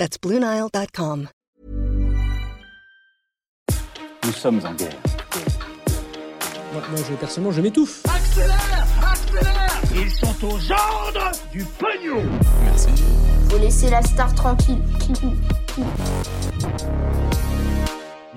That's BlueNile.com. Nous sommes en guerre. Moi, moi, je, personnellement, je m'étouffe. Accélère Accélère Ils sont aux ordres du pognon Faut laisser la star tranquille.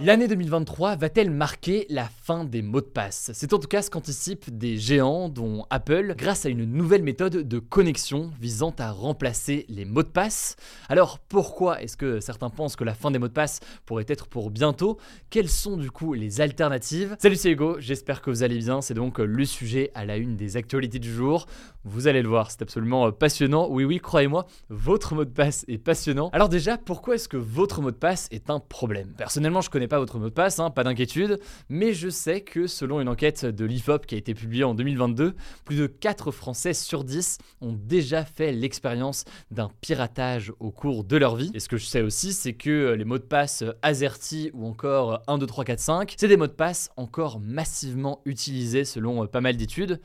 L'année 2023 va-t-elle marquer la fin des mots de passe? C'est en tout cas ce qu'anticipent des géants dont Apple grâce à une nouvelle méthode de connexion visant à remplacer les mots de passe. Alors pourquoi est-ce que certains pensent que la fin des mots de passe pourrait être pour bientôt? Quelles sont du coup les alternatives? Salut c'est Hugo, j'espère que vous allez bien, c'est donc le sujet à la une des actualités du jour. Vous allez le voir, c'est absolument passionnant. Oui oui, croyez-moi, votre mot de passe est passionnant. Alors déjà, pourquoi est-ce que votre mot de passe est un problème? Personnellement, je connais pas votre mot de passe, hein, pas d'inquiétude, mais je sais que selon une enquête de l'IFOP qui a été publiée en 2022, plus de 4 Français sur 10 ont déjà fait l'expérience d'un piratage au cours de leur vie. Et ce que je sais aussi, c'est que les mots de passe AZERTY ou encore 1, 2, 3, 4, 5, c'est des mots de passe encore massivement utilisés selon pas mal d'études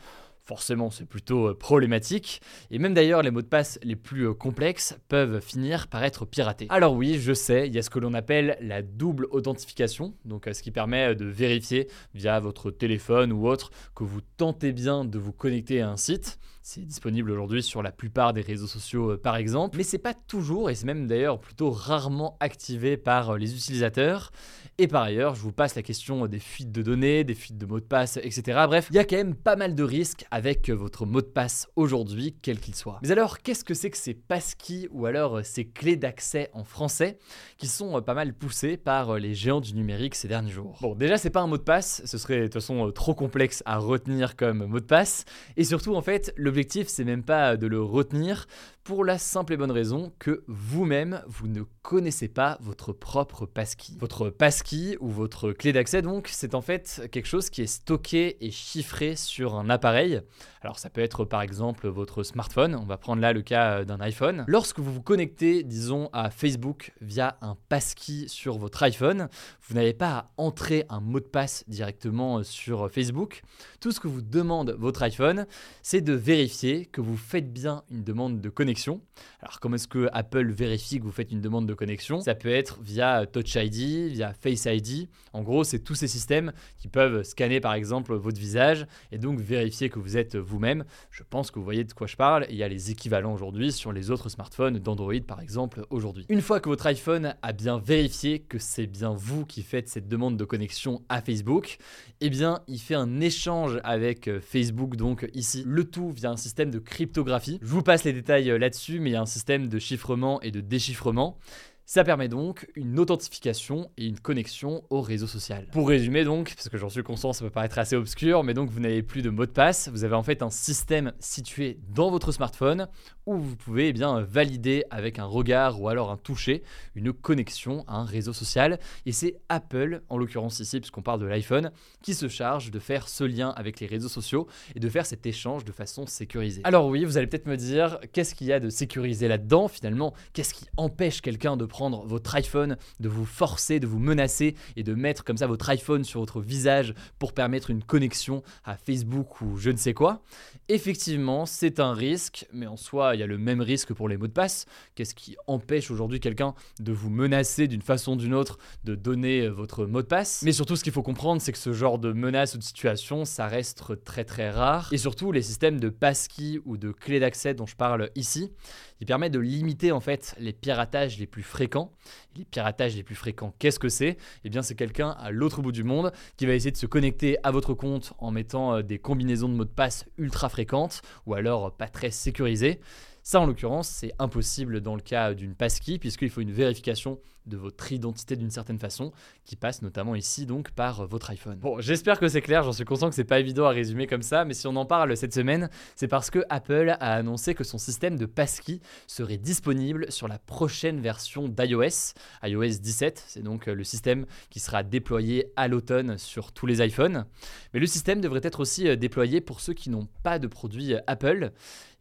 forcément c'est plutôt euh, problématique, et même d'ailleurs les mots de passe les plus euh, complexes peuvent finir par être piratés. Alors oui, je sais, il y a ce que l'on appelle la double authentification, donc euh, ce qui permet de vérifier via votre téléphone ou autre que vous tentez bien de vous connecter à un site. C'est disponible aujourd'hui sur la plupart des réseaux sociaux par exemple, mais c'est pas toujours et c'est même d'ailleurs plutôt rarement activé par les utilisateurs. Et par ailleurs, je vous passe la question des fuites de données, des fuites de mots de passe, etc. Bref, il y a quand même pas mal de risques avec votre mot de passe aujourd'hui, quel qu'il soit. Mais alors, qu'est-ce que c'est que ces passkeys ou alors ces clés d'accès en français qui sont pas mal poussées par les géants du numérique ces derniers jours? Bon, déjà, c'est pas un mot de passe, ce serait de toute façon trop complexe à retenir comme mot de passe. Et surtout, en fait, l'objectif, c'est même pas de le retenir pour la simple et bonne raison que vous-même, vous ne connaissez pas votre propre passkey. Votre passkey ou votre clé d'accès donc, c'est en fait quelque chose qui est stocké et chiffré sur un appareil. Alors ça peut être par exemple votre smartphone, on va prendre là le cas d'un iPhone. Lorsque vous vous connectez, disons, à Facebook via un passkey sur votre iPhone, vous n'avez pas à entrer un mot de passe directement sur Facebook. Tout ce que vous demande votre iPhone, c'est de vérifier que vous faites bien une demande de connexion. Alors comment est-ce que Apple vérifie que vous faites une demande de connexion? Ça peut être via Touch ID, via Face ID. En gros, c'est tous ces systèmes qui peuvent scanner par exemple votre visage et donc vérifier que vous êtes vous-même. Je pense que vous voyez de quoi je parle. Il y a les équivalents aujourd'hui sur les autres smartphones d'Android par exemple aujourd'hui. Une fois que votre iPhone a bien vérifié que c'est bien vous qui faites cette demande de connexion à Facebook, eh bien il fait un échange avec Facebook donc ici le tout via un système de cryptographie. Je vous passe les détails là-dessus mais il y a un système de chiffrement et de déchiffrement. Ça permet donc une authentification et une connexion au réseau social. Pour résumer donc, parce que j'en suis conscient, ça peut paraître assez obscur, mais donc vous n'avez plus de mot de passe, vous avez en fait un système situé dans votre smartphone où vous pouvez eh bien valider avec un regard ou alors un toucher une connexion à un réseau social. Et c'est Apple, en l'occurrence ici, puisqu'on parle de l'iPhone, qui se charge de faire ce lien avec les réseaux sociaux et de faire cet échange de façon sécurisée. Alors oui, vous allez peut-être me dire, qu'est-ce qu'il y a de sécurisé là-dedans finalement? Qu'est-ce qui empêche quelqu'un de prendre votre iPhone, de vous forcer, de vous menacer et de mettre comme ça votre iPhone sur votre visage pour permettre une connexion à Facebook ou je ne sais quoi. Effectivement, c'est un risque, mais en soi, il y a le même risque pour les mots de passe. Qu'est-ce qui empêche aujourd'hui quelqu'un de vous menacer d'une façon ou d'une autre de donner votre mot de passe? Mais surtout, ce qu'il faut comprendre, c'est que ce genre de menace ou de situation, ça reste très très rare. Et surtout, les systèmes de passkey ou de clé d'accès dont je parle ici, il permet de limiter en fait les piratages les plus fréquents. Les piratages les plus fréquents, qu'est-ce que c'est? Eh bien, c'est quelqu'un à l'autre bout du monde qui va essayer de se connecter à votre compte en mettant euh, des combinaisons de mots de passe ultra fréquentes ou alors pas très sécurisées. Ça, en l'occurrence, c'est impossible dans le cas d'une passkey, puisqu'il faut une vérification de votre identité d'une certaine façon, qui passe notamment ici donc par votre iPhone. Bon, j'espère que c'est clair, j'en suis conscient que c'est pas évident à résumer comme ça, mais si on en parle cette semaine, c'est parce que Apple a annoncé que son système de passkey serait disponible sur la prochaine version d'iOS, iOS 17, c'est donc le système qui sera déployé à l'automne sur tous les iPhones. Mais le système devrait être aussi déployé pour ceux qui n'ont pas de produits Apple.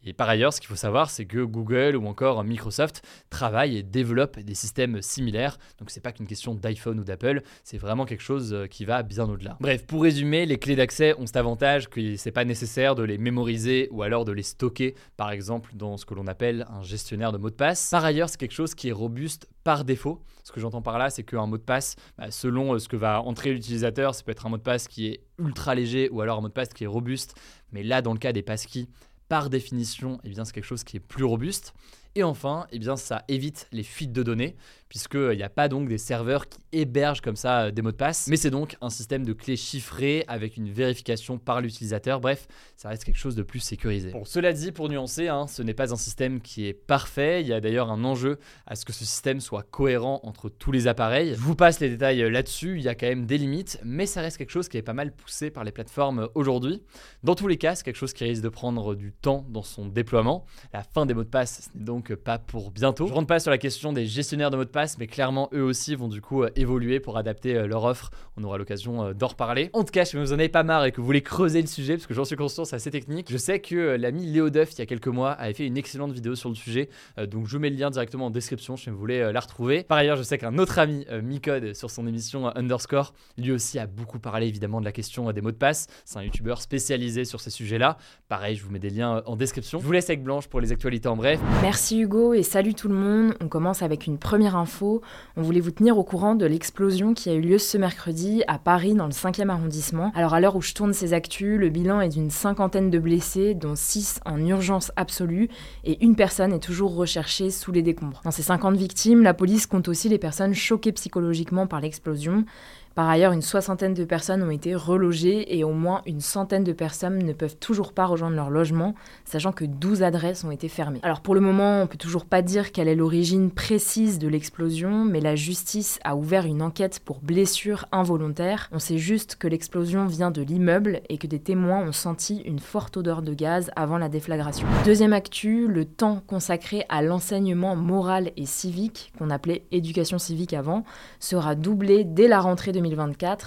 Et par ailleurs, ce qu'il faut savoir, c'est que Google ou encore Microsoft travaillent et développent des systèmes similaires. Donc c'est pas qu'une question d'iPhone ou d'Apple, c'est vraiment quelque chose euh, qui va bien au-delà. Bref, pour résumer, les clés d'accès ont cet avantage que c'est pas nécessaire de les mémoriser ou alors de les stocker, par exemple dans ce que l'on appelle un gestionnaire de mots de passe. Par ailleurs, c'est quelque chose qui est robuste par défaut. Ce que j'entends par là, c'est qu'un mot de passe, bah, selon euh, ce que va entrer l'utilisateur, ça peut être un mot de passe qui est ultra léger ou alors un mot de passe qui est robuste. Mais là, dans le cas des passkeys, par définition, eh c'est quelque chose qui est plus robuste. Et enfin, eh bien, ça évite les fuites de données, puisqu'il n'y a pas donc des serveurs qui hébergent comme ça euh, des mots de passe, mais c'est donc un système de clés chiffrées avec une vérification par l'utilisateur. Bref, ça reste quelque chose de plus sécurisé. Bon, cela dit, pour nuancer, hein, ce n'est pas un système qui est parfait. Il y a d'ailleurs un enjeu à ce que ce système soit cohérent entre tous les appareils. Je vous passe les détails euh, là-dessus, il y a quand même des limites, mais ça reste quelque chose qui est pas mal poussé par les plateformes euh, aujourd'hui. Dans tous les cas, c'est quelque chose qui risque de prendre du temps dans son déploiement. La fin des mots de passe, ce n'est donc pas pour bientôt. Je rentre pas sur la question des gestionnaires de mots de passe, mais clairement, eux aussi vont du coup évoluer pour adapter leur offre. On aura l'occasion d'en reparler. En tout cas, si vous en avez pas marre et que vous voulez creuser le sujet, parce que j'en suis conscient, c'est assez technique, je sais que l'ami Léo Duff, il y a quelques mois, avait fait une excellente vidéo sur le sujet. donc je vous mets le lien directement en description si vous voulez la retrouver. Par ailleurs, je sais qu'un autre ami, Micode, sur son émission Underscore, lui aussi a beaucoup parlé évidemment de la question des mots de passe. C'est un youtubeur spécialisé sur ces sujets-là. Pareil, je vous mets des liens en description. Je vous laisse avec Blanche pour les actualités en bref. Merci Hugo et salut tout le monde. On commence avec une première info. On voulait vous tenir au courant de l'explosion qui a eu lieu ce mercredi à Paris dans le 5e arrondissement. Alors à l'heure où je tourne ces actus, le bilan est d'une cinquantaine de blessés, dont 6 en urgence absolue et une personne est toujours recherchée sous les décombres. Dans ces 50 victimes, la police compte aussi les personnes choquées psychologiquement par l'explosion. Par ailleurs, une soixantaine de personnes ont été relogées et au moins une centaine de personnes ne peuvent toujours pas rejoindre leur logement, sachant que 12 adresses ont été fermées. Alors pour le moment, on peut toujours pas dire quelle est l'origine précise de l'explosion, mais la justice a ouvert une enquête pour blessure involontaire. On sait juste que l'explosion vient de l'immeuble et que des témoins ont senti une forte odeur de gaz avant la déflagration. Deuxième actu, le temps consacré à l'enseignement moral et civique, qu'on appelait éducation civique avant, sera doublé dès la rentrée 2020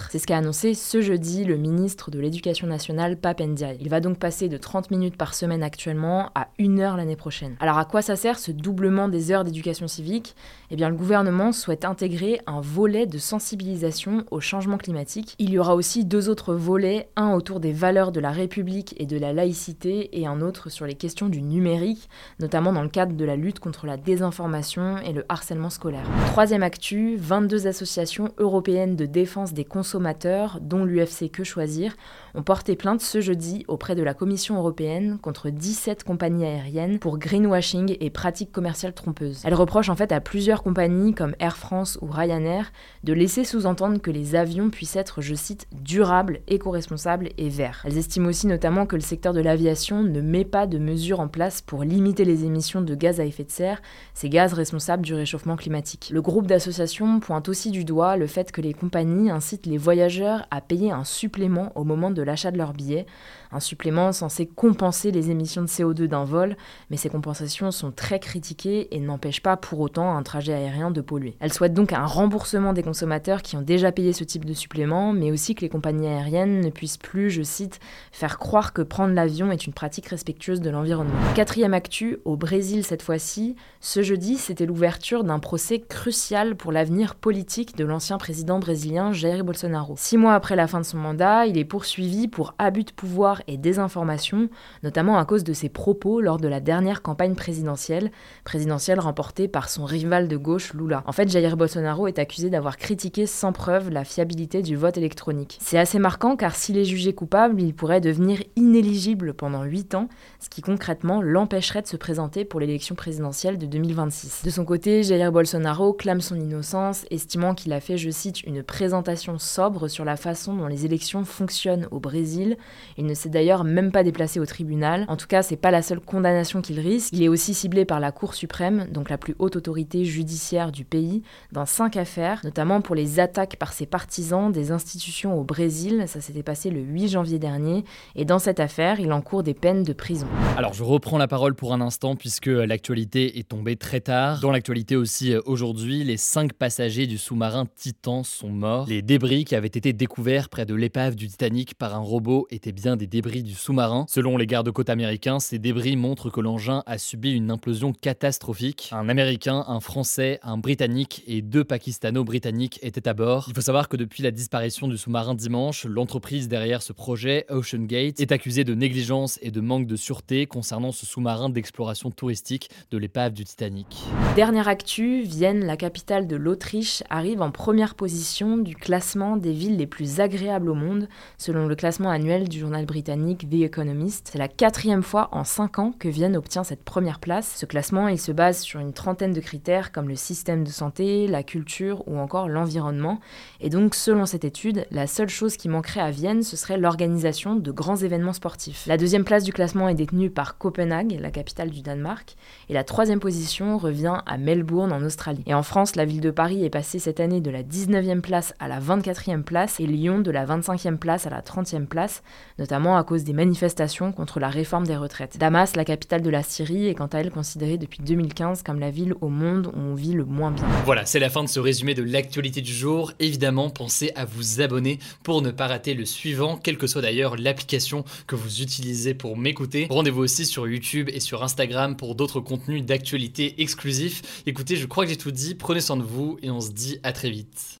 c'est ce qu'a annoncé ce jeudi le ministre de l'Éducation nationale, Pape Ndiaye. Il va donc passer de 30 minutes par semaine actuellement à 1 heure l'année prochaine. Alors à quoi ça sert ce doublement des heures d'éducation civique? Eh bien le gouvernement souhaite intégrer un volet de sensibilisation au changement climatique. Il y aura aussi deux autres volets, un autour des valeurs de la République et de la laïcité et un autre sur les questions du numérique, notamment dans le cadre de la lutte contre la désinformation et le harcèlement scolaire. Troisième actu, 22 associations européennes de défense des consommateurs, dont l'UFC Que Choisir, ont porté plainte ce jeudi auprès de la Commission européenne contre 17 compagnies aériennes pour greenwashing et pratiques commerciales trompeuses. Elles reprochent en fait à plusieurs compagnies comme Air France ou Ryanair de laisser sous-entendre que les avions puissent être, je cite, durables, éco-responsables et verts. Elles estiment aussi notamment que le secteur de l'aviation ne met pas de mesures en place pour limiter les émissions de gaz à effet de serre, ces gaz responsables du réchauffement climatique. Le groupe d'associations pointe aussi du doigt le fait que les compagnies incitent les voyageurs à payer un supplément au moment de l'achat de leur billet, un supplément censé compenser les émissions de CO2 d'un vol, mais ces compensations sont très critiquées et n'empêchent pas pour autant un trajet aérien de polluer. Elle souhaite donc un remboursement des consommateurs qui ont déjà payé ce type de supplément, mais aussi que les compagnies aériennes ne puissent plus, je cite, faire croire que prendre l'avion est une pratique respectueuse de l'environnement. Quatrième actu, au Brésil cette fois-ci, ce jeudi c'était l'ouverture d'un procès crucial pour l'avenir politique de l'ancien président brésilien Jair Bolsonaro. Six mois après la fin de son mandat, il est poursuivi pour abus de pouvoir et désinformation, notamment à cause de ses propos lors de la dernière campagne présidentielle, présidentielle remportée par son rival de gauche Lula. En fait, Jair Bolsonaro est accusé d'avoir critiqué sans preuve la fiabilité du vote électronique. C'est assez marquant car s'il est jugé coupable, il pourrait devenir inéligible pendant 8 ans, ce qui concrètement l'empêcherait de se présenter pour l'élection présidentielle de 2026. De son côté, Jair Bolsonaro clame son innocence, estimant qu'il a fait, je cite, une présentation sobre sur la façon dont les élections fonctionnent au Brésil. Il ne s'est d'ailleurs même pas déplacé au tribunal. En tout cas, c'est pas la seule condamnation qu'il risque. Il est aussi ciblé par la Cour suprême, donc la plus haute autorité judiciaire du pays, dans cinq affaires, notamment pour les attaques par ses partisans des institutions au Brésil. Ça s'était passé le 8 janvier dernier. Et dans cette affaire, il encourt des peines de prison. Alors, je reprends la parole pour un instant puisque l'actualité est tombée très tard. Dans l'actualité aussi euh, aujourd'hui, les cinq passagers du sous-marin Titan sont morts. Les débris qui avaient été découverts près de l'épave du Titanic par un robot étaient bien des débris du sous-marin. Selon les gardes-côtes américains, ces débris montrent que l'engin a subi une implosion catastrophique. Un Américain, un Français, un Britannique et deux Pakistano-Britanniques étaient à bord. Il faut savoir que depuis la disparition du sous-marin dimanche, l'entreprise derrière ce projet, Ocean Gate, est accusée de négligence et de manque de sûreté concernant ce sous-marin d'exploration touristique de l'épave du Titanic. Dernière actu, Vienne, la capitale de l'Autriche, arrive en première position du classement des villes les plus agréables au monde, selon le classement annuel du journal britannique The Economist. C'est la quatrième fois en cinq ans que Vienne obtient cette première place. Ce classement, il se base sur une trentaine de critères comme le système de santé, la culture ou encore l'environnement. Et donc, selon cette étude, la seule chose qui manquerait à Vienne, ce serait l'organisation de grands événements sportifs. La deuxième place du classement est détenue par Copenhague, la capitale du Danemark, et la troisième position revient à Melbourne en Australie. Et en France, la ville de Paris est passée cette année de la 19e place à la 24e place et Lyon de la 25e place à la 30e place, notamment à cause des manifestations contre la réforme des retraites. Damas, la capitale de la Syrie, est quant à elle considérée depuis 2015 comme la ville au monde où on vit le moins bien. Voilà, c'est la fin de ce résumé de l'actualité du jour. Évidemment, pensez à vous abonner pour ne pas rater le suivant, quelle que soit d'ailleurs l'application que vous utilisez pour m'écouter. Rendez-vous aussi sur YouTube et sur Instagram pour d'autres contenus d'actualité exclusifs. Écoutez, je crois que j'ai tout dit, prenez soin de vous et on se dit à très vite.